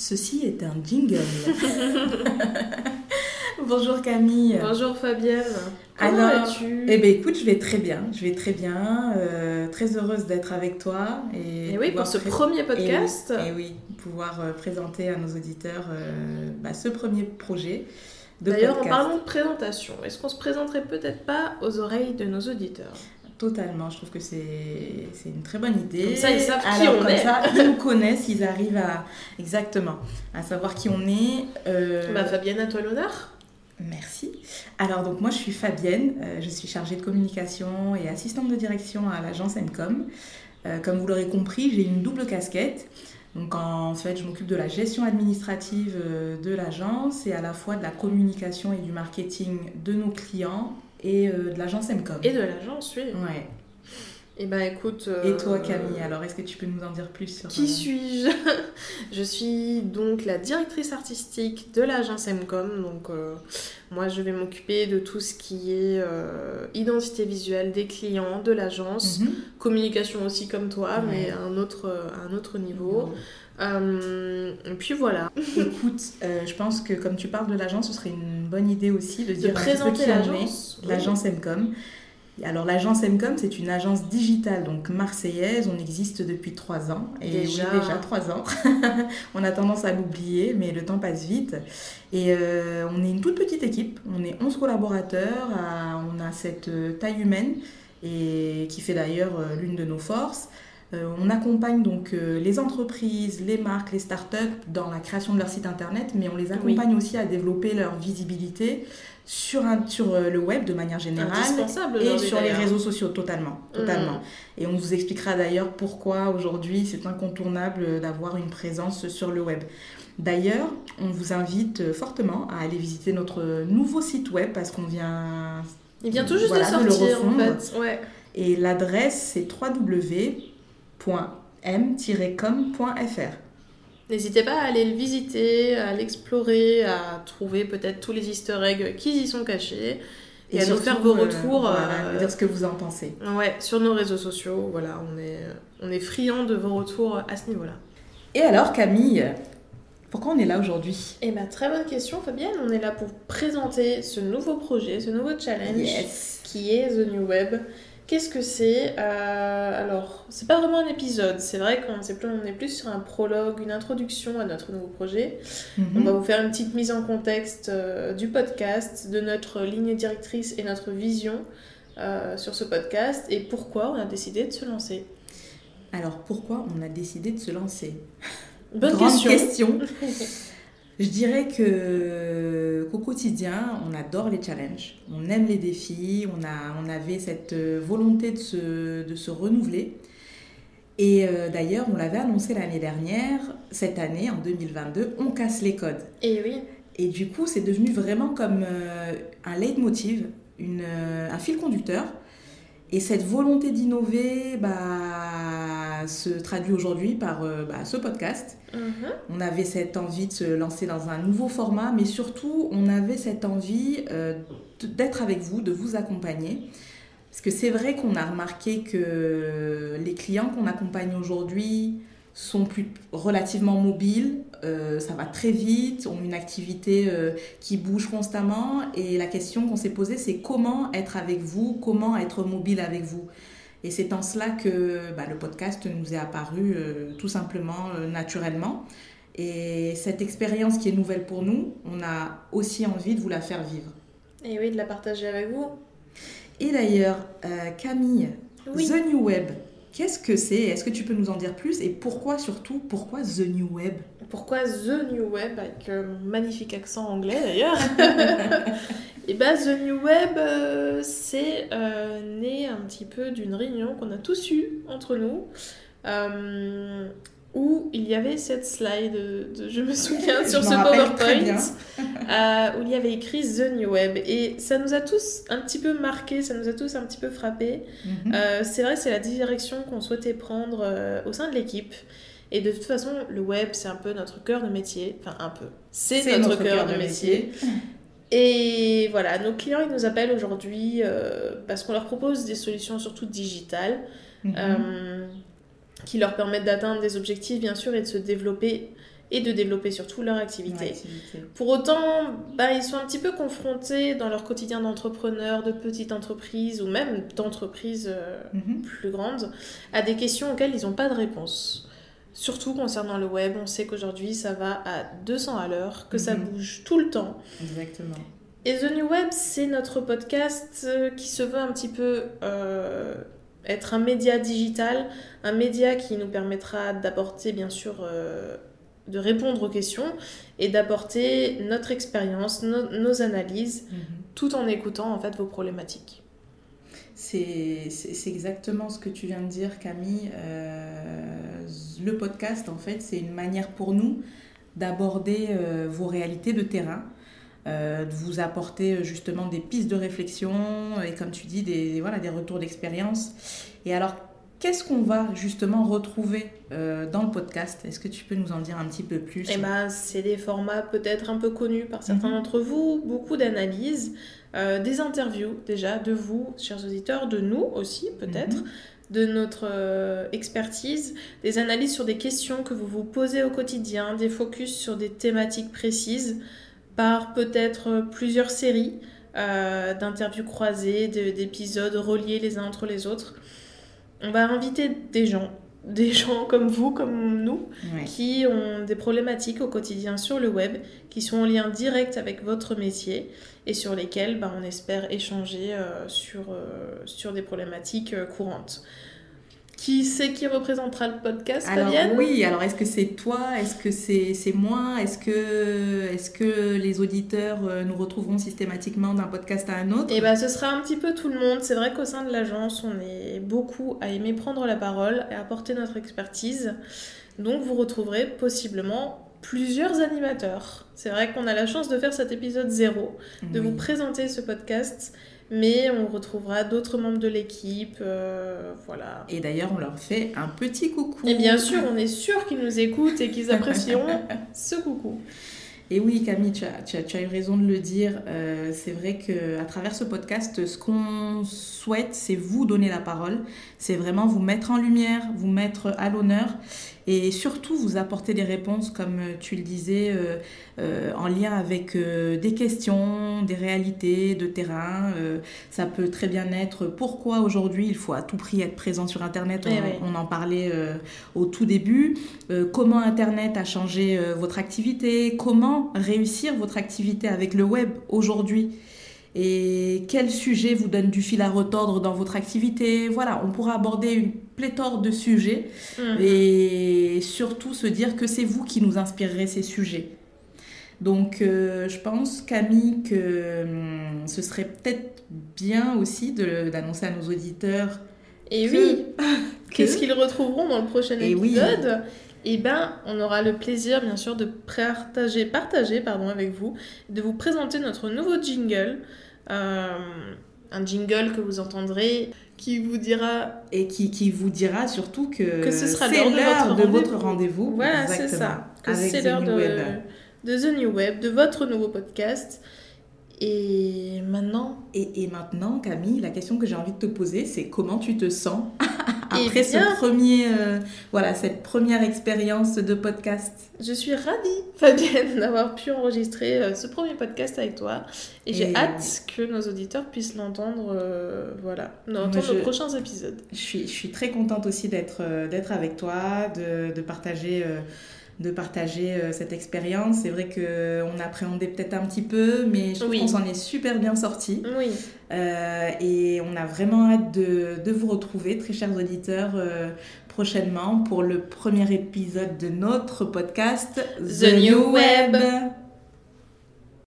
Ceci est un jingle. Bonjour Camille. Bonjour Fabienne. Comment vas-tu? Eh ben écoute, je vais très bien. Je vais très bien. Euh, très heureuse d'être avec toi. Et, oui, pour ce premier podcast. Et, oui, pouvoir euh, présenter à nos auditeurs euh, bah, ce premier projet. D'ailleurs, en parlant de présentation, est-ce qu'on se présenterait peut-être pas aux oreilles de nos auditeurs? Totalement, je trouve que c'est une très bonne idée. Comme ça, ils savent qui on comme est. ça, ils nous connaissent, ils arrivent à exactement à savoir qui on est. Euh... Bah, Fabienne, à toi l'honneur. Merci. Alors donc moi je suis Fabienne, euh, je suis chargée de communication et assistante de direction à l'agence Encom. Euh, comme vous l'aurez compris, j'ai une double casquette. Donc en fait, je m'occupe de la gestion administrative de l'agence et à la fois de la communication et du marketing de nos clients et euh, de l'agence MCOM. Et de l'agence, oui. Ouais. Et eh ben écoute. et toi Camille, alors est-ce que tu peux nous en dire plus sur. Qui suis-je Je suis donc la directrice artistique de l'agence MCOM. Donc moi je vais m'occuper de tout ce qui est identité visuelle des clients de l'agence, mhm. communication aussi comme toi, mais à un autre, un autre niveau. et puis voilà. Écoute, je pense que comme tu parles de l'agence, ce serait une bonne idée aussi de dire présenter l'agence. L'agence MCOM. Alors l'agence MCOM, c'est une agence digitale, donc marseillaise. On existe depuis trois ans. Et déjà, déjà trois ans. on a tendance à l'oublier, mais le temps passe vite. Et euh, on est une toute petite équipe. On est 11 collaborateurs. on a cette euh, taille humaine et qui fait d'ailleurs euh, l'une de nos forces. On accompagne donc les entreprises, les marques, les startups dans la création de leur site internet, mais on les accompagne aussi à développer leur visibilité, sur, un, sur euh, le web de manière générale et sur les réseaux sociaux totalement, totalement. Mm. Et on vous expliquera d'ailleurs pourquoi aujourd'hui c'est incontournable d'avoir une présence sur le web. D'ailleurs, on vous invite fortement à aller visiter notre nouveau site web parce qu'on vient il vient tout juste de sortir en fait. Ouais. Et l'adresse c'est www.m-com.fr. N'hésitez pas à aller le visiter, à l'explorer, à trouver peut-être tous les easter eggs qui y sont cachés. Et, à nous faire vos euh, retours. Euh, dire ce que vous en pensez. Ouais, sur nos réseaux sociaux. Voilà, on est, on est friand de vos retours à ce niveau-là. Et alors, Camille, pourquoi on est là aujourd'hui? Eh bien, très bonne question, Fabienne. On est là pour présenter ce nouveau projet, ce nouveau challenge qui est The New Web. Qu'est-ce que c'est euh, Alors, c'est pas vraiment un épisode. C'est vrai qu'on est, plus, on est plus sur un prologue, une introduction à notre nouveau projet. Mhm. On va vous faire une petite mise en contexte euh, du podcast, de notre ligne directrice et notre vision euh, sur ce podcast et pourquoi on a décidé de se lancer. Alors, pourquoi on a décidé de se lancer? Bonne question. question. Je dirais que qu'au quotidien, on adore les challenges, on aime les défis, on, a, on avait cette euh, volonté de se, de se renouveler. Et euh, d'ailleurs, on l'avait annoncé l'année dernière, cette année, en 2022, on casse les codes. Et oui. Et du coup, c'est devenu vraiment comme euh, un leitmotiv, une, un fil conducteur. Et cette volonté d'innover, bah, se traduit aujourd'hui par euh, bah, ce podcast. Mhm. On avait cette envie de se lancer dans un nouveau format, mais surtout, on avait cette envie euh, d'être avec vous, de vous accompagner. Parce que c'est vrai qu'on a remarqué que les clients qu'on accompagne aujourd'hui sont plus relativement mobiles, euh, ça va très vite, ont une activité qui bouge constamment et la question qu'on s'est posée c'est comment être avec vous, comment être mobile avec vous. Et c'est en cela que bah, le podcast nous est apparu euh, tout simplement euh, naturellement. Et cette expérience qui est nouvelle pour nous, on a aussi envie de vous la faire vivre. Et oui, de la partager avec vous. Et d'ailleurs, euh, Camille, The New Web, qu'est-ce que c'est? Est-ce que tu peux nous en dire plus? Et pourquoi surtout, pourquoi The New Web? Pourquoi The New Web, avec un magnifique accent anglais d'ailleurs bah, The New Web, euh, c'est euh, né un petit peu d'une réunion qu'on a tous eue entre nous, euh, où il y avait cette slide, de, je me souviens, sur ce PowerPoint, où il y avait écrit The New Web. Et ça nous a tous un petit peu marqué, ça nous a tous un petit peu frappé. Mhm. c'est vrai, c'est la direction qu'on souhaitait prendre au sein de l'équipe. Et de toute façon, le web, c'est un peu notre cœur de métier. Enfin, un peu. C'est notre, cœur, de, métier. Et voilà, nos clients, ils nous appellent aujourd'hui euh, parce qu'on leur propose des solutions surtout digitales mhm. euh, qui leur permettent d'atteindre des objectifs, bien sûr, et de se développer et de développer surtout leur activité. Leur activité. Pour autant, bah, ils sont un petit peu confrontés dans leur quotidien d'entrepreneur, de petite entreprise ou même d'entreprise euh, Mhm. plus grande, à des questions auxquelles ils n'ont pas de réponse. Surtout concernant le web, on sait qu'aujourd'hui ça va à 200 à l'heure, que ça Mhm. bouge tout le temps. Exactement. Et The New Web, c'est notre podcast euh, qui se veut un petit peu euh, être un média digital, un média qui nous permettra d'apporter, bien sûr, euh, de répondre aux questions et d'apporter notre expérience, no- nos analyses, Mhm. tout en écoutant en fait vos problématiques. C'est exactement ce que tu viens de dire, Camille. Euh, le podcast, en fait, c'est une manière pour nous d'aborder euh, vos réalités de terrain, euh, de vous apporter justement des pistes de réflexion et, comme tu dis, des, voilà, des retours d'expérience. Et alors, qu'est-ce qu'on va justement retrouver euh, dans le podcast? Est-ce que tu peux nous en dire un petit peu plus? Et ben, c'est des formats peut-être un peu connus par certains Mhm. d'entre vous, beaucoup d'analyses, euh, des interviews déjà de vous, chers auditeurs, de nous aussi peut-être, Mhm. de notre euh, expertise, des analyses sur des questions que vous vous posez au quotidien, des focus sur des thématiques précises, par peut-être plusieurs séries euh, d'interviews croisées, de- d'épisodes reliés les uns entre les autres. On va inviter des gens, des gens comme vous, comme nous, Ouais. qui ont des problématiques au quotidien sur le web, qui sont en lien direct avec votre métier et sur lesquels bah, on espère échanger euh, sur, euh, sur des problématiques euh, courantes. Qui c'est qui représentera le podcast, Alors Fabienne oui, alors est-ce que c'est toi, est-ce que c'est c'est moi, est-ce que, est que les auditeurs euh, nous retrouveront systématiquement d'un podcast à un autre? Et bah ce sera un petit peu tout le monde. C'est vrai qu'au sein de l'agence, on est beaucoup à aimer prendre la parole et apporter notre expertise. Donc vous retrouverez possiblement plusieurs animateurs. C'est vrai qu'on a la chance de faire cet épisode zéro, de Oui. vous présenter ce podcast, mais on retrouvera d'autres membres de l'équipe. euh, voilà. Et d'ailleurs, on leur fait un petit coucou. Et bien sûr, on est sûr qu'ils nous écoutent et qu'ils apprécieront ce coucou. Et oui, Camille, tu as, tu as- tu as eu raison de le dire. Euh, c'est vrai qu'à travers ce podcast, ce qu'on souhaite, c'est vous donner la parole. C'est vraiment vous mettre en lumière, vous mettre à l'honneur et surtout vous apporter des réponses, comme tu le disais, euh, euh, en lien avec euh, des questions, des réalités de terrain. Euh, ça peut très bien être pourquoi aujourd'hui il faut à tout prix être présent sur Internet. On, Eh oui. on en parlait euh, au tout début. Euh, comment Internet a changé euh, votre activité, comment réussir votre activité avec le web aujourd'hui? Et quel sujet vous donne du fil à retordre dans votre activité? Voilà, on pourra aborder une pléthore de sujets Mhm. et surtout se dire que c'est vous qui nous inspirerez ces sujets. Donc euh, je pense, Camille, que hum, ce serait peut-être bien aussi d'annoncer à nos auditeurs Et que- oui, que- Qu'est-ce qu'ils retrouveront dans le prochain Et oui. Eh ben, on aura le plaisir, bien sûr, de partager, partager pardon, avec vous, de vous présenter notre nouveau jingle. Euh, un jingle que vous entendrez qui vous dira et qui, qui vous dira surtout que, Que ce sera c'est l'heure de votre de votre rendez-vous. rendez-vous. Voilà, c'est ça. Que c'est l'heure de, de The New Web, de votre nouveau podcast. Et maintenant, Et, et maintenant, Camille, la question que j'ai envie de te poser, c'est comment tu te sens Eh après bien. ce premier, euh, voilà, cette première expérience de podcast? Je suis ravie, Fabienne, d'avoir pu enregistrer euh, ce premier podcast avec toi. Et j'ai hâte que nos auditeurs puissent l'entendre, euh, voilà, je- nos prochains épisodes. Je suis, je suis très contente aussi d'être euh, d'être avec toi, de, de partager, de partager euh, cette expérience. C'est vrai qu'on appréhendait peut-être un petit peu, mais je trouve Oui. qu'on s'en est super bien sorti. Oui, Euh, et on a vraiment hâte de, de vous retrouver, très chers auditeurs, euh, prochainement pour le premier épisode de notre podcast The New Web.